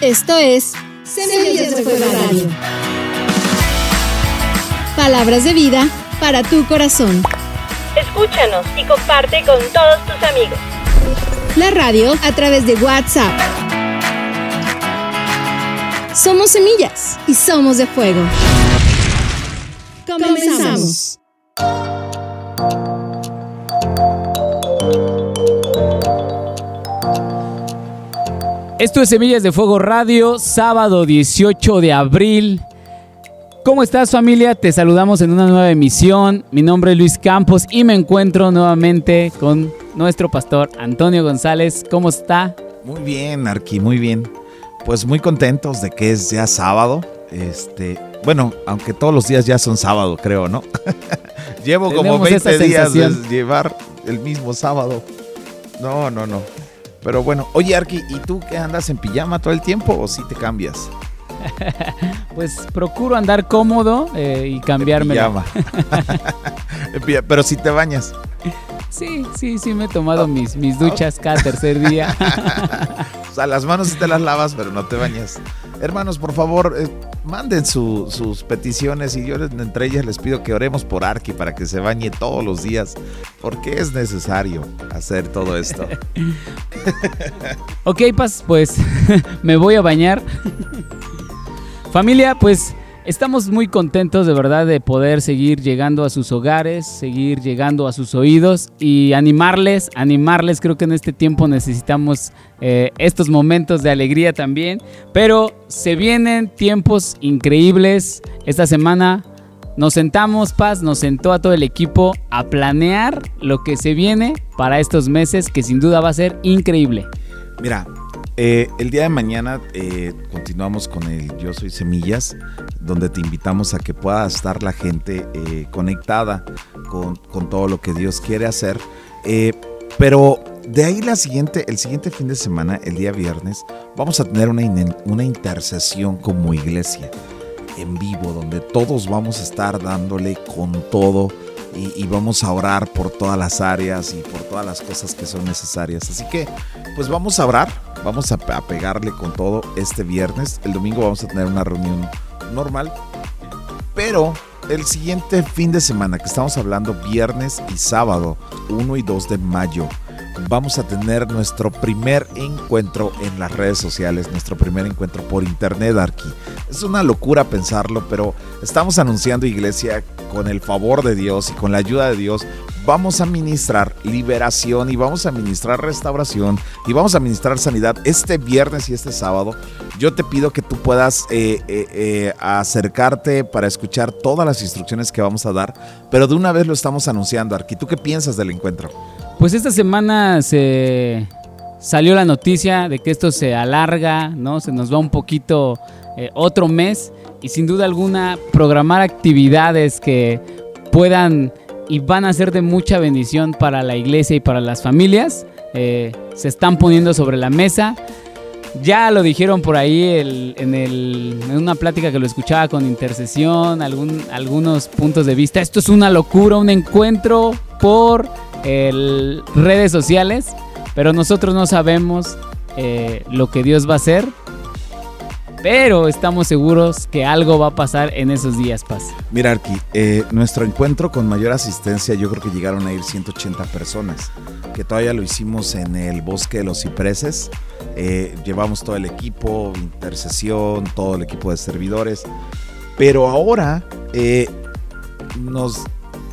Esto es Semillas de Fuego Radio. Palabras de vida para tu corazón. Escúchanos y comparte con todos tus amigos. La radio a través de WhatsApp. Somos semillas y somos de fuego. Comenzamos. Esto es Semillas de Fuego Radio, sábado 18 de abril. ¿Cómo estás familia? Te saludamos en una nueva emisión. Mi nombre es Luis Campos y me encuentro nuevamente con nuestro pastor Antonio González. ¿Cómo está? Muy bien, Arqui, muy bien. Pues muy contentos de que es ya sábado. Este, bueno, aunque todos los días ya son sábado, creo, ¿no? Llevo como 20 días de llevar el mismo sábado. No, no, no. Pero bueno, oye Arki, ¿y tú qué andas en pijama todo el tiempo o si te cambias? pues procuro andar cómodo eh, y cambiarme. Pijama. Pero si te bañas. Sí, sí, sí me he tomado mis, mis duchas cada tercer día. o sea, las manos te las lavas, pero no te bañas. Hermanos, por favor, manden sus peticiones y yo entre ellas les pido que oremos por Arki para que se bañe todos los días, porque es necesario hacer todo esto. ok, pues me voy a bañar. Familia, pues Estamos muy contentos de verdad de poder seguir llegando a sus hogares, seguir llegando a sus oídos y animarles, animarles. Creo que en este tiempo necesitamos eh, estos momentos de alegría también. Pero se vienen tiempos increíbles. Esta semana nos sentamos, Paz, nos sentó a todo el equipo a planear lo que se viene para estos meses que sin duda va a ser increíble. Mira, eh, el día de mañana eh, continuamos con el Yo Soy Semillas, donde te invitamos a que pueda estar la gente eh, conectada con, todo lo que Dios quiere hacer. pero de ahí la siguiente, el siguiente fin de semana, el día viernes, vamos a tener una, una intercesión como iglesia en vivo, donde todos vamos a estar dándole con todo y, vamos a orar por todas las áreas y por todas las cosas que son necesarias. Así que, pues vamos a orar, vamos a, pegarle con todo este viernes. El domingo vamos a tener una reunión normal, pero el siguiente fin de semana que estamos hablando viernes y sábado 1 y 2 de mayo vamos a tener nuestro primer encuentro en las redes sociales, nuestro primer encuentro por internet, Arqui. Es una locura pensarlo, pero estamos anunciando iglesia con el favor de Dios y con la ayuda de Dios. Vamos a ministrar liberación y vamos a ministrar restauración y vamos a ministrar sanidad este viernes y este sábado. Yo te pido que tú puedas eh, eh, eh, acercarte para escuchar todas las instrucciones que vamos a dar, pero de una vez lo estamos anunciando, Arqui. ¿Tú qué piensas del encuentro? Pues esta semana se salió la noticia de que esto se alarga, ¿no? Se nos va un poquito otro mes y sin duda alguna programar actividades que puedan y van a ser de mucha bendición para la iglesia y para las familias. Eh, se están poniendo sobre la mesa. Ya lo dijeron por ahí en, en, una plática que lo escuchaba con intercesión, algún, algunos puntos de vista. Esto es una locura, un encuentro por redes sociales, pero nosotros no sabemos eh, lo que Dios va a hacer. Pero estamos seguros que algo va a pasar en esos días, Paz. Mira, Arki, eh, nuestro encuentro con mayor asistencia, yo creo que llegaron a ir 180 personas, que todavía lo hicimos en el Bosque de los Cipreses. Eh, llevamos todo el equipo, intercesión, todo el equipo de servidores. Pero ahora nos,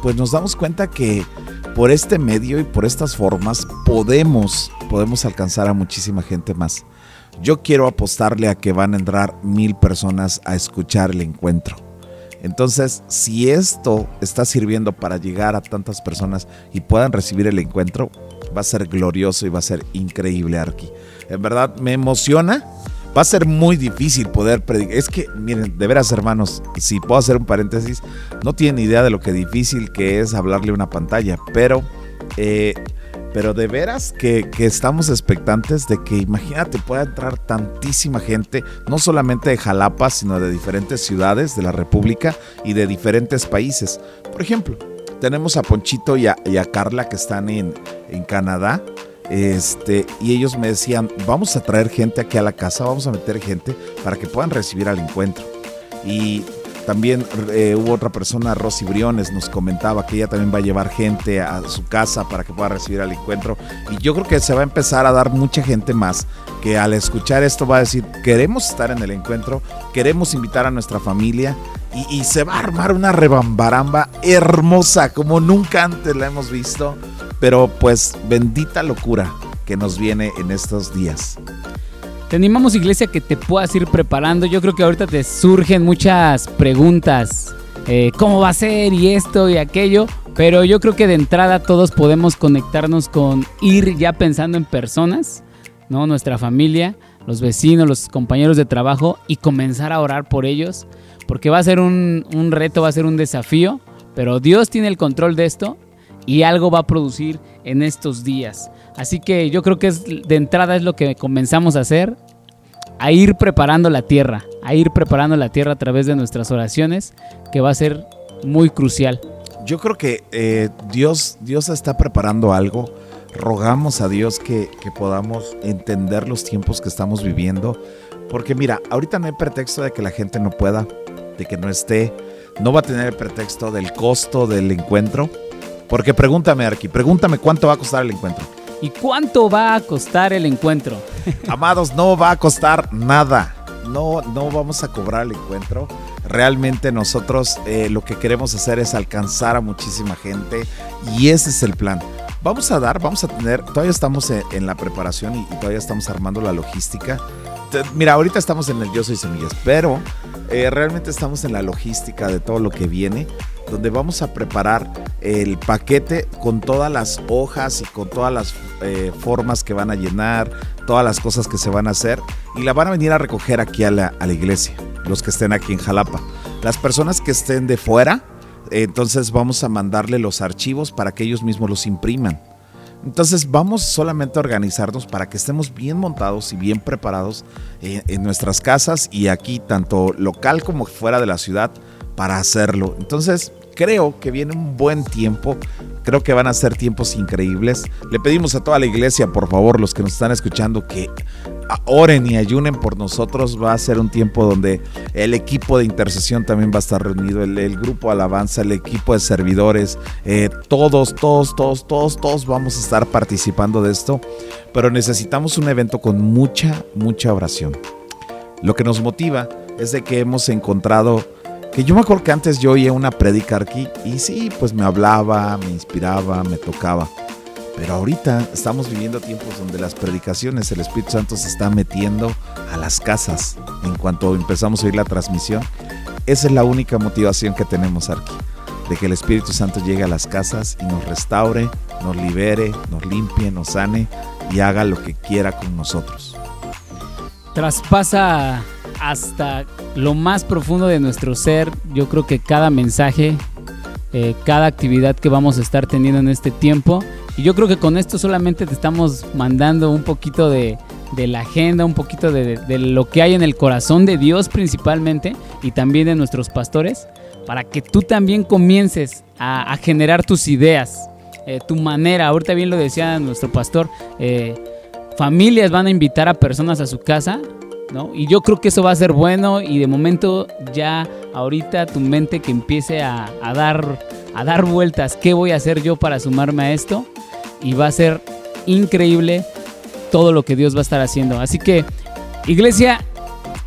pues nos damos cuenta que por este medio y por estas formas podemos, podemos alcanzar a muchísima gente más. Yo quiero apostarle a que van a entrar mil personas a escuchar el encuentro. Entonces, si esto está sirviendo para llegar a tantas personas y puedan recibir el encuentro, va a ser glorioso y va a ser increíble, Arki. En verdad, me emociona va a ser muy difícil poder predicar. Es que, miren, de veras, hermanos, si puedo hacer un paréntesis, no tienen idea de lo que difícil que es hablarle a una pantalla, pero, eh, pero de veras que, que, estamos expectantes de que, imagínate, pueda entrar tantísima gente, no solamente de Jalapa, sino de diferentes ciudades de la República y de diferentes países. Por ejemplo, tenemos a Ponchito y a, y a Carla que están en, en Canadá Este, y ellos me decían, vamos a traer gente aquí a la casa, vamos a meter gente para que puedan recibir al encuentro. Y también eh, hubo otra persona, Rosy Briones, nos comentaba que ella también va a llevar gente a su casa para que pueda recibir al encuentro. Y yo creo que se va a empezar a dar mucha gente más que al escuchar esto va a decir, queremos estar en el encuentro, queremos invitar a nuestra familia y, y se va a armar una rebambaramba hermosa como nunca antes la hemos visto. Pero pues bendita locura que nos viene en estos días. Te animamos, iglesia, que te puedas ir preparando. Yo creo que ahorita te surgen muchas preguntas. Eh, ¿Cómo va a ser? Y esto y aquello. Pero yo creo que de entrada todos podemos conectarnos con ir ya pensando en personas, ¿no? Nuestra familia, los vecinos, los compañeros de trabajo y comenzar a orar por ellos. Porque va a ser un, un reto, va a ser un desafío. Pero Dios tiene el control de esto y algo va a producir en estos días. Así que yo creo que es, de entrada es lo que comenzamos a hacer, a ir preparando la tierra, a ir preparando la tierra a través de nuestras oraciones, que va a ser muy crucial. Yo creo que eh, Dios, Dios está preparando algo. Rogamos a Dios que, que podamos entender los tiempos que estamos viviendo. Porque mira, ahorita no hay pretexto de que la gente no pueda, de que no esté. No va a tener el pretexto del costo del encuentro. Porque pregúntame, Arqui, pregúntame cuánto va a costar el encuentro. ¿Y cuánto va a costar el encuentro? Amados, no va a costar nada. No, no vamos a cobrar el encuentro. Realmente nosotros eh, lo que queremos hacer es alcanzar a muchísima gente y ese es el plan. Vamos a dar, vamos a tener, todavía estamos en, en la preparación y, y, todavía estamos armando la logística. Mira, ahorita estamos en el Yo Soy Semillas, pero eh, realmente estamos en la logística de todo lo que viene donde vamos a preparar el paquete con todas las hojas y con todas las eh, formas que van a llenar, todas las cosas que se van a hacer y la van a venir a recoger aquí a la, a la iglesia, los que estén aquí en Jalapa. Las personas que estén de fuera, eh, entonces vamos a mandarle los archivos para que ellos mismos los impriman. Entonces vamos solamente a organizarnos para que estemos bien montados y bien preparados en, en nuestras casas y aquí, tanto local como fuera de la ciudad, para hacerlo. Entonces, creo que viene un buen tiempo. Creo que van a ser tiempos increíbles. Le pedimos a toda la iglesia, por favor, los que nos están escuchando, que oren y ayunen por nosotros. Va a ser un tiempo donde el equipo de intercesión también va a estar reunido, el, el grupo alabanza, el equipo de servidores, eh, todos, todos, todos, todos, todos vamos a estar participando de esto. Pero necesitamos un evento con mucha, mucha oración. Lo que nos motiva es de que hemos encontrado que yo me acuerdo que antes yo oía una predica aquí y sí, pues me hablaba, me inspiraba, me tocaba. Pero ahorita estamos viviendo tiempos donde las predicaciones, el Espíritu Santo se está metiendo a las casas en cuanto empezamos a oír la transmisión. Esa es la única motivación que tenemos aquí, de que el Espíritu Santo llegue a las casas y nos restaure, nos libere, nos limpie, nos sane y haga lo que quiera con nosotros. Traspasa hasta lo más profundo de nuestro ser. Yo creo que cada mensaje, eh, cada actividad que vamos a estar teniendo en este tiempo. Y yo creo que con esto solamente te estamos mandando un poquito de, de la agenda, un poquito de, de, lo que hay en el corazón de Dios principalmente y también de nuestros pastores, para que tú también comiences a, a generar tus ideas, eh, tu manera. Ahorita bien lo decía nuestro pastor, eh, familias van a invitar a personas a su casa ¿no? Y yo creo que eso va a ser bueno y de momento ya ahorita tu mente que empiece a, a, dar, a dar vueltas, ¿qué voy a hacer yo para sumarme a esto? Y va a ser increíble todo lo que Dios va a estar haciendo. Así que, iglesia,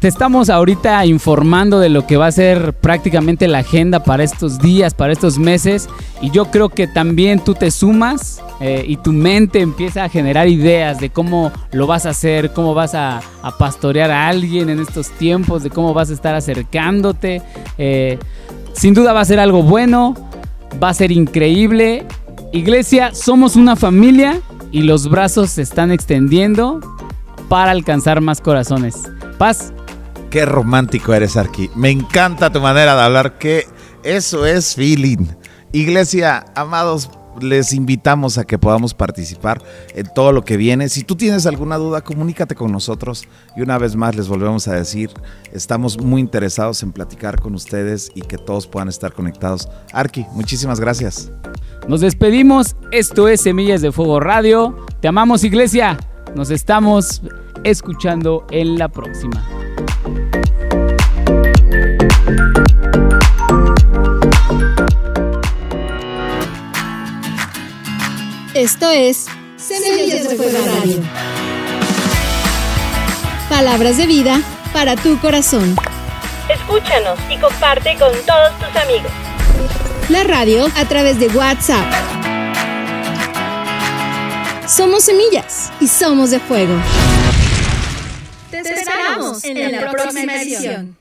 te estamos ahorita informando de lo que va a ser prácticamente la agenda para estos días, para estos meses. Y yo creo que también tú te sumas eh, y tu mente empieza a generar ideas de cómo lo vas a hacer, cómo vas a, pastorear a alguien en estos tiempos, de cómo vas a estar acercándote. Eh, sin duda va a ser algo bueno, va a ser increíble. Iglesia, somos una familia y los brazos se están extendiendo para alcanzar más corazones. Paz. Qué romántico eres, Arqui. Me encanta tu manera de hablar, que eso es feeling. Iglesia, amados, les invitamos a que podamos participar en todo lo que viene. Si tú tienes alguna duda, comunícate con nosotros. Y una vez más les volvemos a decir, estamos muy interesados en platicar con ustedes y que todos puedan estar conectados. Arki, muchísimas gracias. Nos despedimos. Esto es Semillas de Fuego Radio. Te amamos, iglesia. Nos estamos escuchando en la próxima. Esto es Semillas de Fuego Radio. Palabras de vida para tu corazón. Escúchanos y comparte con todos tus amigos. La radio a través de WhatsApp. Somos semillas y somos de fuego. Te esperamos en la próxima edición.